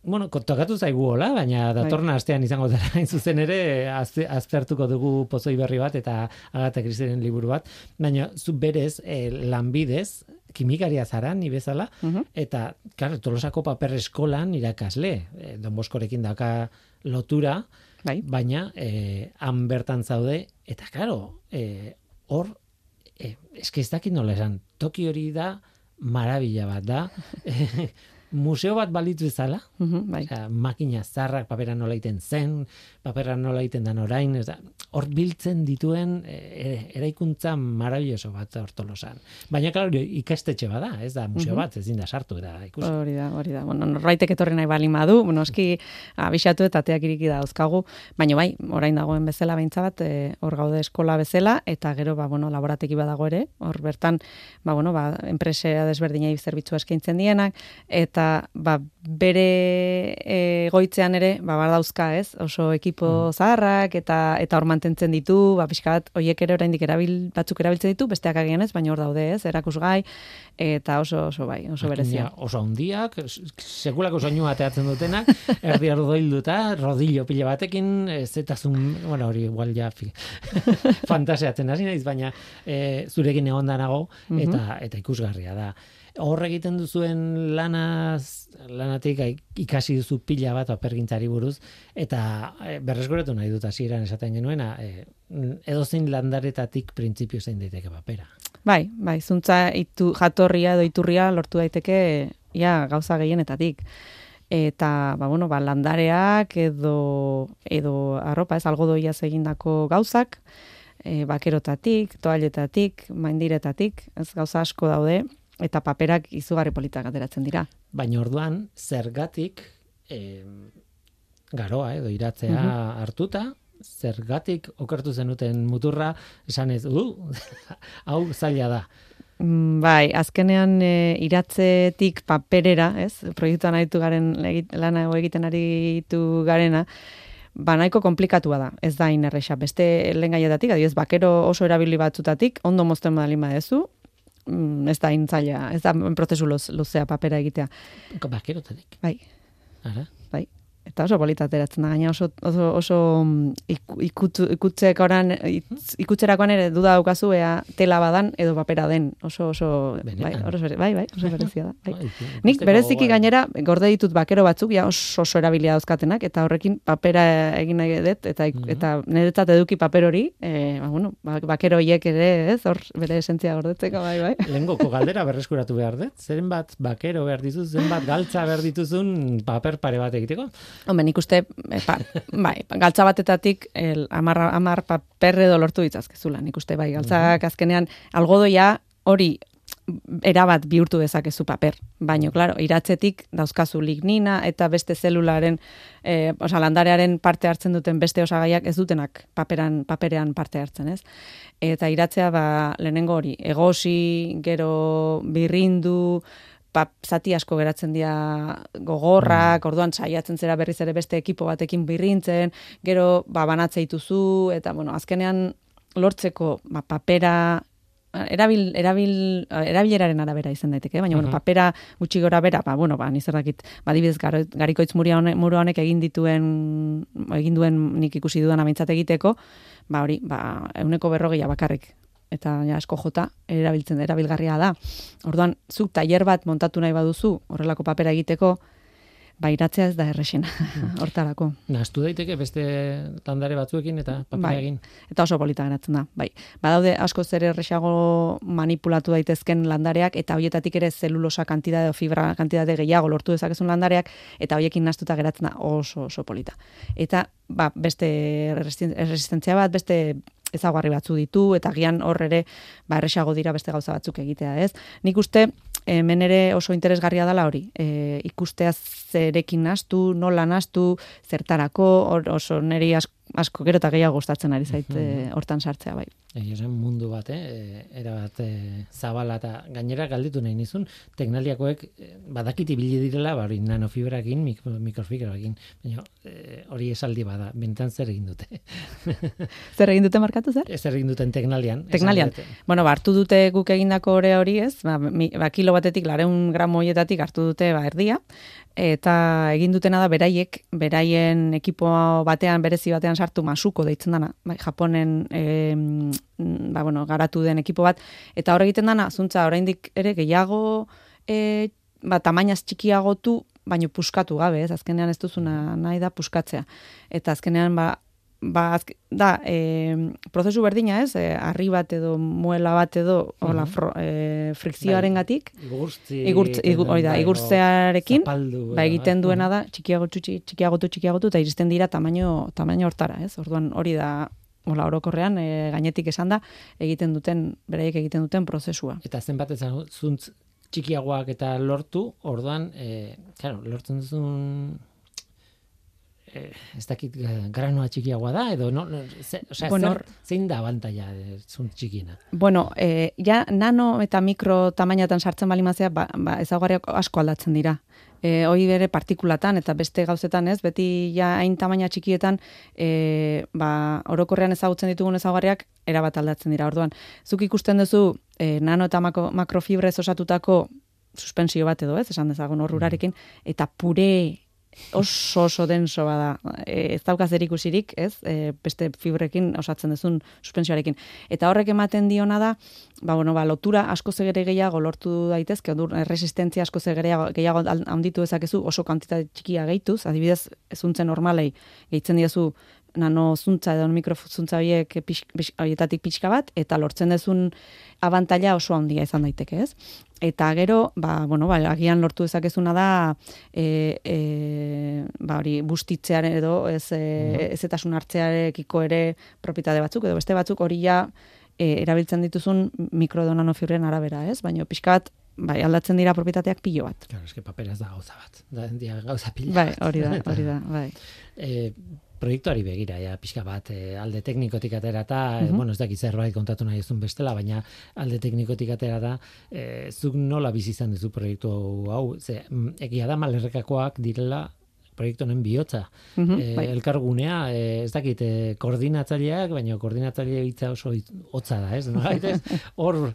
[SPEAKER 2] bueno, tokatu zaigu hola, baina bai. datorna astean izango dara hain zuzen ere, aztertuko dugu pozoi berri bat eta Agata Kristiren liburu bat, baina zu berez, e, lanbidez, kimikaria zara, ni bezala, mhm. eta, klar, tolosako paper eskolan irakasle, e, Don Boskorekin daka lotura, bai. baina eh, han bertan zaude, eta karo, eh, hor, eh, eske ez dakit nola esan, toki hori da, marabila bat da, museo bat balitu ezala, mm bai. makina zarrak, papera nola iten zen, papera nola iten dan orain, ez da, hor biltzen dituen e, eraikuntza marabilloso bat hortolosan. Baina, klaro, ikastetxe bada, ez da, museo bat, ez da sartu, da, ikusi.
[SPEAKER 4] Hori da, hori da. Bueno, norbaitek etorri nahi bali madu, bueno, eski, abixatu eta teak iriki da uzkagu, baina bai, orain dagoen bezala beintza bat, e, hor gaude eskola bezala, eta gero, ba, bueno, laborateki badago ere, hor bertan, ba, bueno, ba, enpresea desberdinai zerbitzua eskaintzen dienak, eta eta ba, bere e, goitzean ere ba badauzka, ez? Oso ekipo mm. zaharrak eta eta hor mantentzen ditu, ba pixkat hoiek ere oraindik erabil batzuk erabiltzen ditu, besteak agian ez, baina hor daude, ez? Erakusgai eta oso oso bai, oso berezia.
[SPEAKER 2] Oso handiak, sekulako soinu ateatzen dutenak, erdi ardoilduta, rodillo pile batekin, zetazun, bueno, hori igual ja fi. Fantasiatzen hasi naiz, baina e, zurekin egonda nago mhm. eta eta ikusgarria da hor egiten duzuen lanaz, lanatik ikasi duzu pila bat apergintzari buruz, eta e, berresgoretu nahi dut hasieran esaten genuena, e, edozein landaretatik printzipio zein daiteke papera.
[SPEAKER 4] Bai, bai, zuntza itu, jatorria edo iturria lortu daiteke ja, gauza gehienetatik. Eta, ba, bueno, ba, landareak edo, edo arropa, ez algodoia egindako gauzak, e, bakerotatik, toaletatik, maindiretatik, ez gauza asko daude, eta paperak izugarri politak ateratzen dira.
[SPEAKER 2] Baina orduan, zergatik eh, garoa edo iratzea mhm. hartuta, zergatik okertu zenuten muturra, esan ez, uh, hau zaila da.
[SPEAKER 4] Mm, bai, azkenean e, iratzetik paperera, ez? Proiektuan aritu garen lana egiten aritu garena, ba nahiko komplikatua da, ez da inerresa. Beste lehen gaietatik, adioz, bakero oso erabili batzutatik, ondo mozten badalin badezu, mm, ez da intzaila, ez da prozesu luzea papera egitea.
[SPEAKER 2] Bakerotatik.
[SPEAKER 4] Bai. Ara? Bai. Eta oso polita ateratzen da, gaina oso, oso, oso mm, oran, ikutzerakoan ere duda daukazu ea tela badan edo papera den. Oso, oso, bai, oso, bai, bai, oso berezia da. Bai. bai Nik bereziki gainera, gorde ditut bakero batzuk, ja oso, oso erabilia dauzkatenak, eta horrekin papera egin nahi dut, eta, mm -hmm. eta niretzat eduki paper hori, e, ba, bueno, ba, bakero hiek ere, ez, hor, bere esentzia gordetzeko, bai, bai.
[SPEAKER 2] Lengoko galdera berreskuratu behar dut, zeren bat bakero behar dituz, zen bat galtza behar dituzun paper pare bat egiteko?
[SPEAKER 4] Hombre, nik uste, e, pa, bai, galtza batetatik el, amar, amar paperre dolortu ditzazkezula, nik uste, bai, galtzak azkenean, algodoia hori erabat bihurtu dezakezu paper. Baino, claro, iratzetik dauzkazu lignina eta beste zelularen, e, oza, landarearen parte hartzen duten beste osagaiak ez dutenak paperan, paperean parte hartzen, ez? Eta iratzea, ba, lehenengo hori, egosi, gero birrindu, pa, zati asko geratzen dira gogorrak, mm. orduan saiatzen zera berriz ere beste ekipo batekin birrintzen, gero ba, banatze dituzu, eta bueno, azkenean lortzeko ba, papera erabil, erabil, erabileraren arabera izan daiteke, baina bueno, papera gutxi gora bera, ba, bueno, ba, nizerdakit, ba, dibidez, garikoitz muru honek egin dituen, egin duen nik ikusi dudan amintzat egiteko, ba, hori, ba, euneko berrogeia bakarrik eta ja asko jota erabiltzen erabilgarria da. Orduan, zuk tailer bat montatu nahi baduzu horrelako papera egiteko, bairatzea ez da errexena hortarako.
[SPEAKER 2] Nastu daiteke beste landare batzuekin eta papera bai. egin.
[SPEAKER 4] Eta oso polita geratzen da, bai. Badaude asko zer errexago manipulatu daitezken landareak eta hoietatik ere zelulosa kantitate edo fibra kantitate gehiago lortu dezakezun landareak eta hoiekin nastuta geratzen da oso oso polita. Eta ba, beste resistentzia bat, beste ezagarri batzu ditu eta gian hor ere ba erresago dira beste gauza batzuk egitea, ez? Nik uste hemen ere oso interesgarria dela hori. E, ikustea zerekin nastu, nola nastu, zertarako, oso neri asko gero eta gehiago gustatzen ari zait mm hortan sartzea bai.
[SPEAKER 2] Egia zen mundu bat, eh? era bat eh, zabala eta gainera galditu nahi nizun, teknaliakoek eh, badakiti ibili direla, bari nanofibrakin, mikrofibrakin, baina eh, hori esaldi bada, bentan zer egin dute.
[SPEAKER 4] zer egin dute markatu zer?
[SPEAKER 2] Zer egin duten teknalian.
[SPEAKER 4] Teknalian. Bueno, ba, hartu dute guk egindako ore hori ez, ba, mi, ba kilo batetik, lareun gramo hoietatik hartu dute ba, erdia, eta egin dutena da beraiek, beraien ekipo batean, berezi batean sartu masuko deitzen dana, bai, Japonen e, ba, bueno, garatu den ekipo bat, eta hor egiten dana, zuntza oraindik ere gehiago e, ba, tamainaz txikiagotu, baino puskatu gabe, ez, azkenean ez duzuna nahi da puskatzea. Eta azkenean, ba, ba, azke, da, e, prozesu berdina ez, e, arri bat edo muela bat edo hola, fro, e, frikzioaren gatik, igurtzearekin, ba, egiten duena da, txikiagotu, txikiagotu, txikiagotu, eta iristen dira tamaino, tamaino hortara, ez, orduan hori da, Ola, orokorrean, e, gainetik esan da, egiten duten, beraiek egiten duten prozesua.
[SPEAKER 2] Eta zenbat ezan, zuntz txikiagoak eta lortu, orduan, e, claro, lortzen duzun eh, ez dakit eh, granoa txikiagoa da, edo no, ze, o sea, bueno, zer, zein da abantaia zun txikina?
[SPEAKER 4] Bueno, eh, ja nano eta mikro tamainatan sartzen balimazea, ba, ba, ezagarriak asko aldatzen dira. E, hoi bere partikulatan eta beste gauzetan ez, beti ja hain tamaina txikietan e, ba, orokorrean ezagutzen ditugun ezagarriak erabat aldatzen dira. Orduan, zuk ikusten duzu e, nano eta makro, makrofibrez osatutako suspensio bat edo ez, esan dezagun horrurarekin, eta pure oso oso denso bada. E, ez daukaz ikusirik, ez? E, beste fibrekin osatzen duzun suspensioarekin. Eta horrek ematen diona da, ba, bueno, ba, lotura asko zegere gehiago lortu daitezke, odur, resistentzia asko zegere gehiago handitu ezakezu oso kantitate txikia gehituz, adibidez, ezuntzen normalei gehitzen diazu nano zuntza edo mikrozuntza horiek horietatik pixka bat, eta lortzen dezun abantaila oso handia izan daiteke, ez? Eta gero, ba, bueno, ba, agian lortu dezakezuna da, e, e, ba, hori, bustitzearen edo, ez, e, ez eta hartzearekiko ere propietate batzuk, edo beste batzuk hori ja e, erabiltzen dituzun mikrodonanofibren arabera, ez? Baina pixka bat, bai, aldatzen dira propietateak pilo bat.
[SPEAKER 2] Claro, eske paperaz da gauza bat. Da, dia gauza pila
[SPEAKER 4] bai, hori da, hori da, bai.
[SPEAKER 2] e, proiektuari begira, ja, pixka bat, e, alde teknikotik atera eta, mm -hmm. bueno, ez dakit zerbait kontatu nahi ezun bestela, baina alde teknikotik atera da, e, zuk nola bizi izan duzu proiektu hau, ze, mm, egia da malerrekakoak direla proiektu honen bihotza. Mm -hmm, elkargunea, e, ez dakit, e, koordinatzaileak, baina koordinatzaile hitza oso hotza da, ez? No, hor,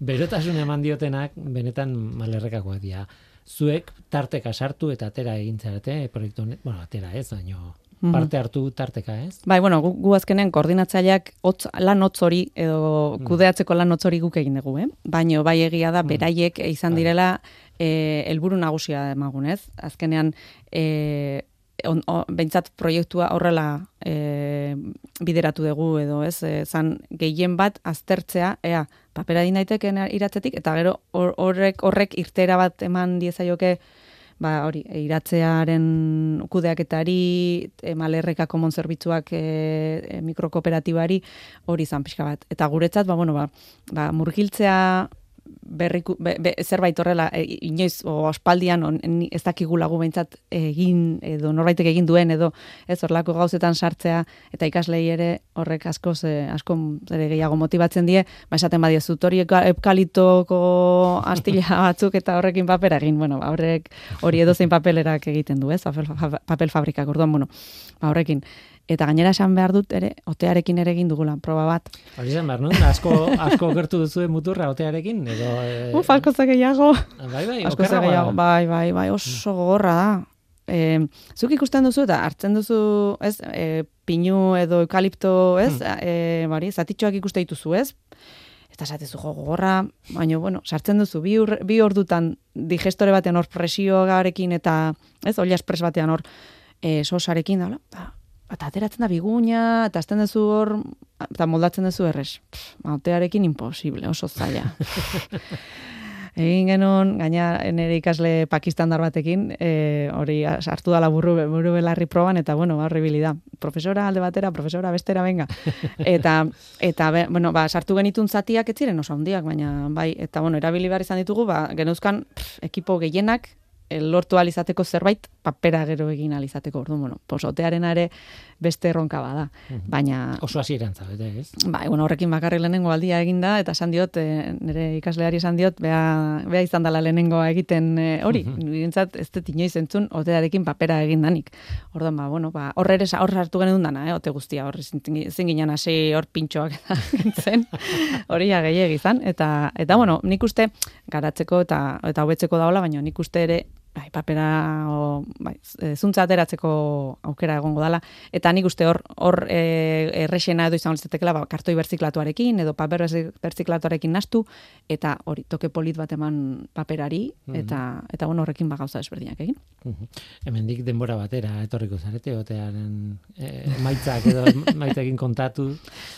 [SPEAKER 2] berotasun eman diotenak, benetan malerrekakoak dira. Zuek tarteka sartu eta atera egintzarete proiektu honen, bueno, atera ez, baina. Parte hartu tarteka, ez?
[SPEAKER 4] Bai, bueno, gu, gu azkenen koordinatzaileak hotz, lan hotz hori edo mm. kudeatzeko lan hotz hori guk egin dugu, eh? Baino bai egia da mm. beraiek izan bai. direla eh helburu nagusia emagun, ez? Azkenean eh on, behintzat proiektua horrela e, bideratu dugu edo ez, e, zan gehien bat aztertzea, ea, papera dinaiteken iratzetik, eta gero horrek horrek irtera bat eman diezaioke ba, hori, iratzearen kudeaketari, e, malerrekako zerbitzuak e, e, mikrokooperatibari, hori izan pixka bat. Eta guretzat, ba, bueno, ba, ba, murgiltzea berriku, be, be, zerbait horrela e, inoiz o aspaldian on, ez dakigu lagu behintzat egin edo norbaitek egin duen edo ez horlako gauzetan sartzea eta ikaslei ere horrek asko ze, asko ere gehiago motibatzen die ba esaten badia zutori epkalitoko astilla batzuk eta horrekin papera egin. Bueno ba horrek hori edo zein papelerak egiten du ez? Papel, papel fabrikak orduan bueno ba horrekin Eta gainera esan behar dut ere, otearekin ere egin dugula, proba bat.
[SPEAKER 2] Hori esan behar, no? Asko, asko gertu duzu muturra otearekin, edo...
[SPEAKER 4] E... Uf, asko gehiago.
[SPEAKER 2] Bai, bai,
[SPEAKER 4] asko gehiago, bai, bai, bai, oso gogorra da. E, zuk ikusten duzu eta hartzen duzu, ez, e, pinu edo eukalipto, ez, hmm. e, bari, zatitxoak ikuste dituzu, ez? Eta zatezu jo gogorra, baina, bueno, sartzen duzu, bi, ur, bi ordutan digestore batean hor presio garekin eta, ez, olia espres batean hor, e, sosarekin, da, eta ateratzen da biguña, eta azten duzu hor, eta moldatzen duzu errez. Mautearekin imposible, oso zaila. Egin genuen, gaina nire ikasle pakistandar batekin, e, hori hartu dala burru, burru belarri proban, eta bueno, horri da. Profesora alde batera, profesora bestera, venga. Eta, eta bueno, ba, sartu genitun zatiak ez ziren oso handiak, baina bai, eta bueno, erabili behar izan ditugu, ba, genuzkan ekipo gehienak, lortu alizateko zerbait papera gero egin alizateko ordu bueno posotearen ere beste erronka bada.
[SPEAKER 2] Mhm.
[SPEAKER 4] Baina...
[SPEAKER 2] Oso hasieran zabete, ez?
[SPEAKER 4] Bai, bueno, horrekin bakarri lehenengo aldia eginda, eta esan diot, e, nire ikasleari esan diot, bea, bea izan dela lehenengoa egiten e, hori. Mm -hmm. ez dut inoiz entzun, otearekin papera egindanik. Ordan ba, bueno, ba, horre ere, horre hartu genuen dana, eh, ote guztia, horre zin ginen hasi hor pintxoak zen, hori ja gehiagizan, eta, eta, bueno, nik uste, garatzeko eta eta hobetzeko daola, baina nik uste ere bai, papera o, bai, e, zuntza ateratzeko aukera egongo dala. Eta nik uste hor, hor e, errexena edo izan litzatekeela ba, kartoi berziklatuarekin edo paper berziklatuarekin nastu, eta hori, toke polit bat eman paperari, mhm. eta, eta bueno, horrekin ba gauza desberdinak egin.
[SPEAKER 2] Mm Hemendik denbora batera etorriko zarete, otearen e, maitzak edo maitzekin kontatu.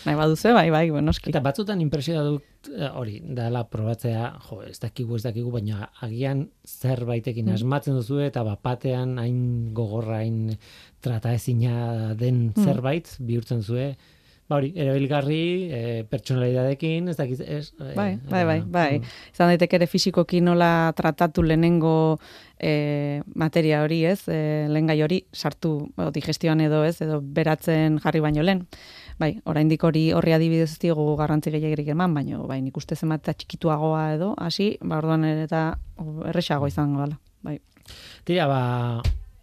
[SPEAKER 4] Nahi baduzu, bai, bai, buenoski.
[SPEAKER 2] Eta batzutan impresioa dut e, hori, dela probatzea, jo, ez dakigu, ez dakigu, baina agian zerbaitekin mm. asmatzen duzu eta bapatean hain gogorra hain trata ezina den mm. zerbait bihurtzen zue ba hori erabilgarri e, pertsonalidadekin ez dakiz ez
[SPEAKER 4] e, bai bai bai bai. izan daiteke ere fisikoki nola tratatu lehenengo e, materia hori ez? E, lehengai hori sartu digestioan edo ez? Edo beratzen jarri baino lehen bai, oraindik hori horri adibidez ez digu garrantzi gehiagirik eman, baina bai, nik uste zenbat txikituagoa edo, hasi, ba, orduan eta erresago izango dela bai.
[SPEAKER 2] Tira, ba,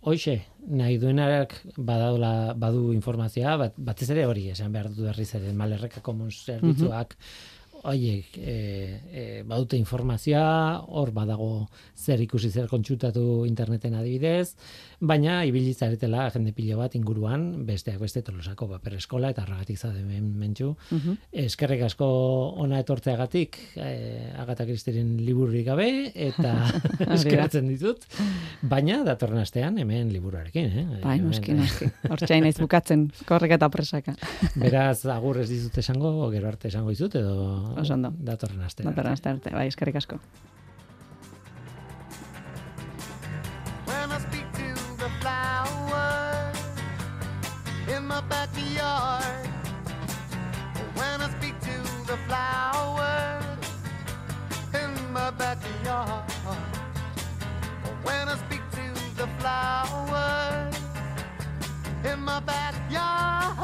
[SPEAKER 2] hoxe, nahi duenarak badaula, badu informazioa, bat, batez ere hori, esan behar dut berriz ere, malerreka komun zerbitzuak, Oiek, e, e, badute informazioa, hor badago zer ikusi zer kontsultatu interneten adibidez, baina ibili zaretela jende pilo bat inguruan, besteak beste tolosako paper eskola eta horregatik zade mentxu. Uh Eskerrik asko ona etortzeagatik, e, Agata Kristiren liburrik gabe, eta eskeratzen ditut, baina datorren astean hemen liburuarekin. Eh?
[SPEAKER 4] Bai, noski, noski. Hortzain ez bukatzen, korrek eta presaka.
[SPEAKER 2] Beraz, agur ez dizut esango, gero arte esango dizut, edo
[SPEAKER 4] Oso ondo.
[SPEAKER 2] Datorren aste.
[SPEAKER 4] Datorren aste arte, bai, eskerrik asko. When I speak to the flowers in my backyard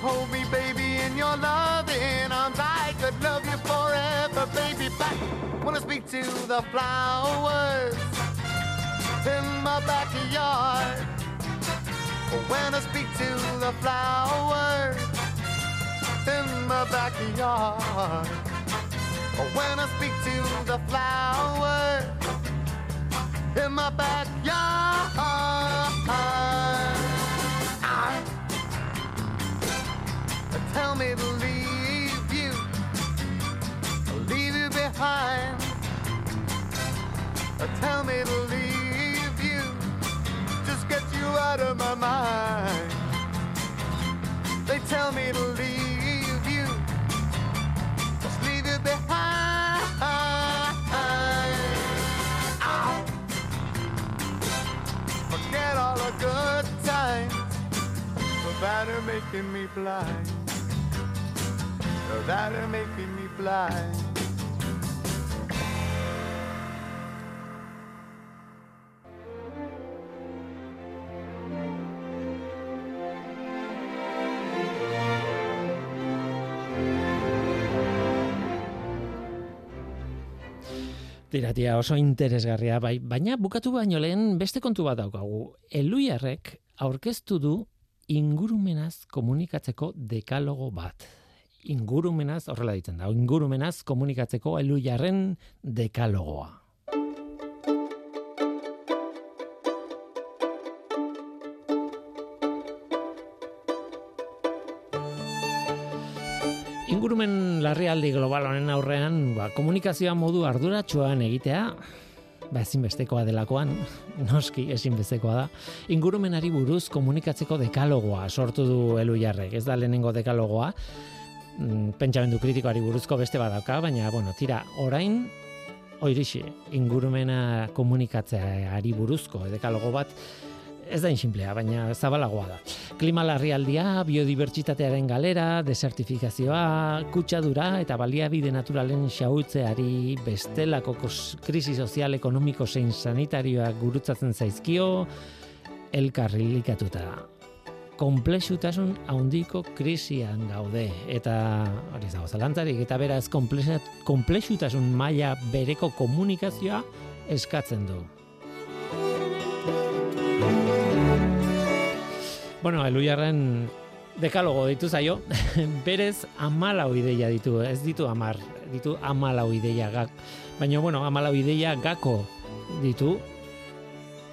[SPEAKER 4] hold me, baby, in your loving arms, I could love you forever, baby. When I speak to the flowers in my backyard. When I speak to the flowers in my backyard. When I speak to the flowers in my backyard, me to leave you, leave you behind. Tell me to leave you, just get you out of my mind. They tell me to leave you, just leave you behind. Forget all the good times that are making me blind. That are making me blind.
[SPEAKER 2] Tiratia oso interesgarria, bai, baina bukatu baino lehen beste kontu bat daukagu. Eluiarrek aurkeztu du ingurumenaz komunikatzeko dekalogo bat ingurumenaz, horrela ditzen da, ingurumenaz komunikatzeko elu jarren dekalogoa. Ingurumen larrialdi global honen aurrean, ba, komunikazioa modu arduratsuan egitea, ba ezinbestekoa delakoan, noski ezinbestekoa da. Ingurumenari buruz komunikatzeko dekalogoa sortu du elu jarrek, ez da lehenengo dekalogoa, mm, pentsamendu kritikoari buruzko beste badauka, baina, bueno, tira, orain, oirixi, ingurumena komunikatzeari buruzko dekalogo bat, ez da inximplea, baina zabalagoa da. Klima larrialdia, biodibertsitatearen galera, desertifikazioa, kutsadura eta baliabide naturalen xautzeari bestelako krisi sozial, ekonomiko zein sanitarioak gurutzatzen zaizkio, elkarrilikatuta. Komplexutasun haundiko krisian gaude. Eta, hori zago, zalantzarik, eta beraz, komplexutasun maila bereko komunikazioa eskatzen du. Bueno, eluiarren dekalogo ditu zaio, berez amalau ideia ditu, ez ditu amar, ditu amalau ideia gak. Baina, bueno, amalau ideia gako ditu,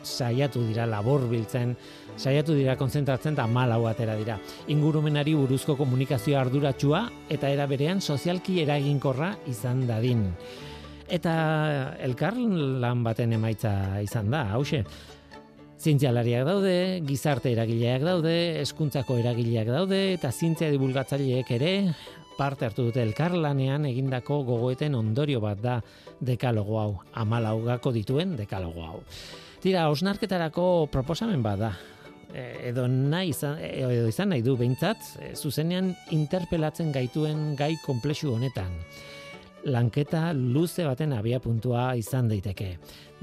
[SPEAKER 2] saiatu dira labor biltzen, saiatu dira konzentratzen eta amalau atera dira. Ingurumenari buruzko komunikazio arduratsua eta era berean sozialki eraginkorra izan dadin. Eta elkar lan baten emaitza izan da, hause. Zientzialariak daude, gizarte eragileak daude, eskuntzako eragileak daude, eta zientzia divulgatzaileek ere parte hartu dute elkarlanean egindako gogoeten ondorio bat da dekalogo hau, amalaugako dituen dekalogo hau. Tira, osnarketarako proposamen bat da, e, edo, nahi izan, e, edo izan nahi du behintzat, e, zuzenean interpelatzen gaituen gai komplexu honetan. Lanketa luze baten abia puntua izan daiteke.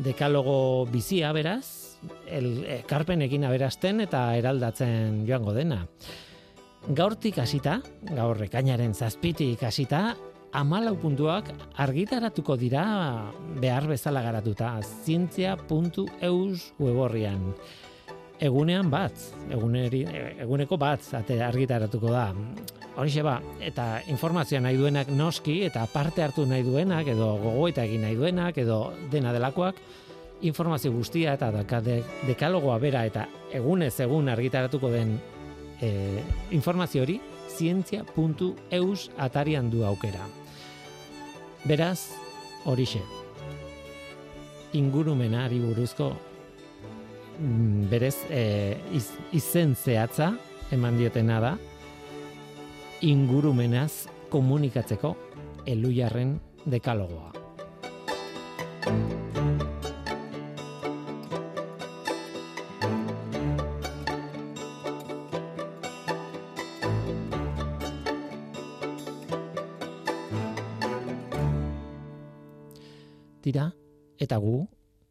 [SPEAKER 2] Dekalogo bizia beraz, el ekarpenekin aberasten eta eraldatzen joango dena. Gaurtik hasita, gaur rekainaren zazpitik hasita, amalau puntuak argitaratuko dira behar bezala garatuta zientzia.eus weborrian. Egunean bat, eguneri, eguneko bat ate argitaratuko da. Horixe ba, eta informazioa nahi duenak noski, eta parte hartu nahi duenak, edo gogoeta egin nahi duenak, edo dena delakoak, informazio guztia eta de, dekalogoa bera eta egunez egun argitaratuko den e, informazio hori zientzia.eus atarian du aukera. Beraz, horixe. Ingurumenari buruzko mm, berez e, iz, izen zehatza eman diotena da ingurumenaz komunikatzeko elujarren dekalogoa. Eta gu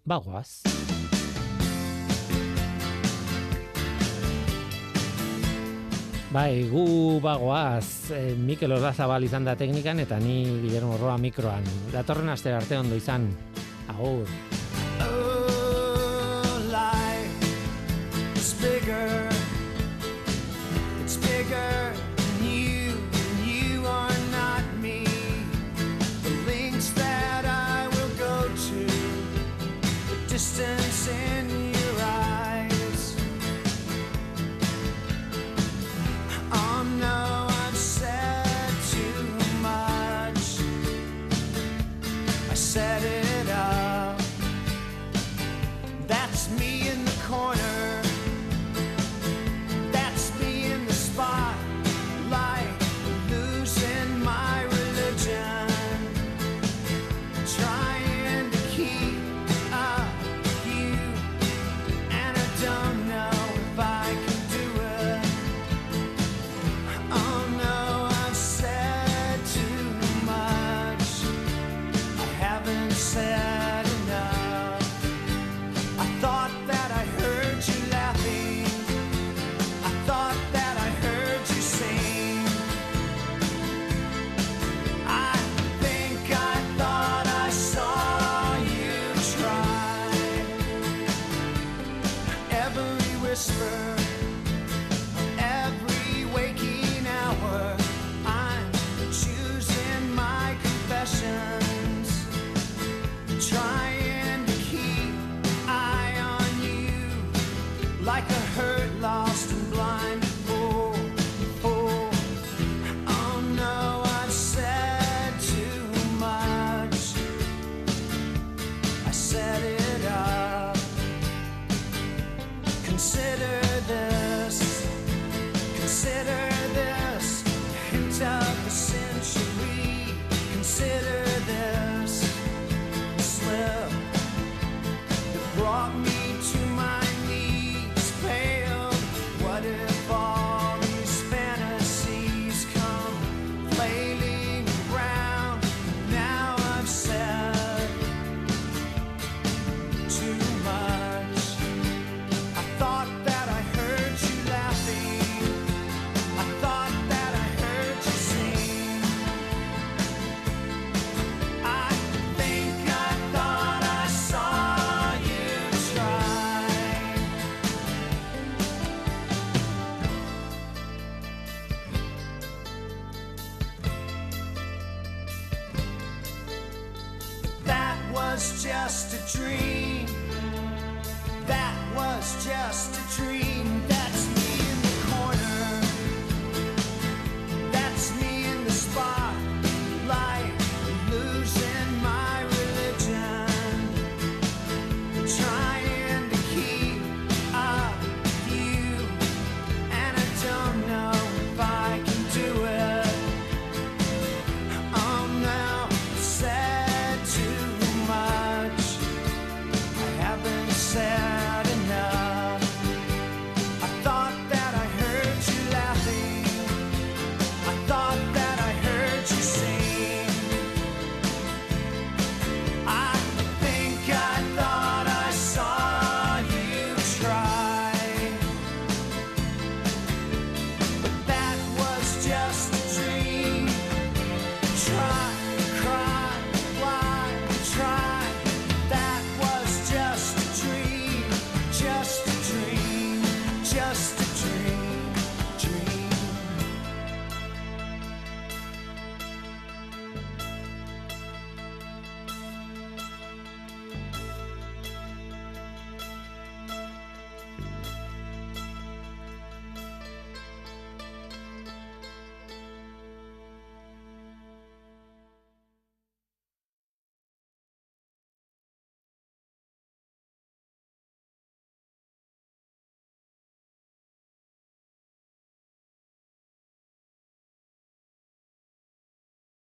[SPEAKER 2] bagoaz. Bai, gu bagoaz, e, Mikel Orzabal izan da teknikan eta ni Guillermo Roa mikroan. Datorren aster arte ondo izan. Agur.
[SPEAKER 5] was just a dream.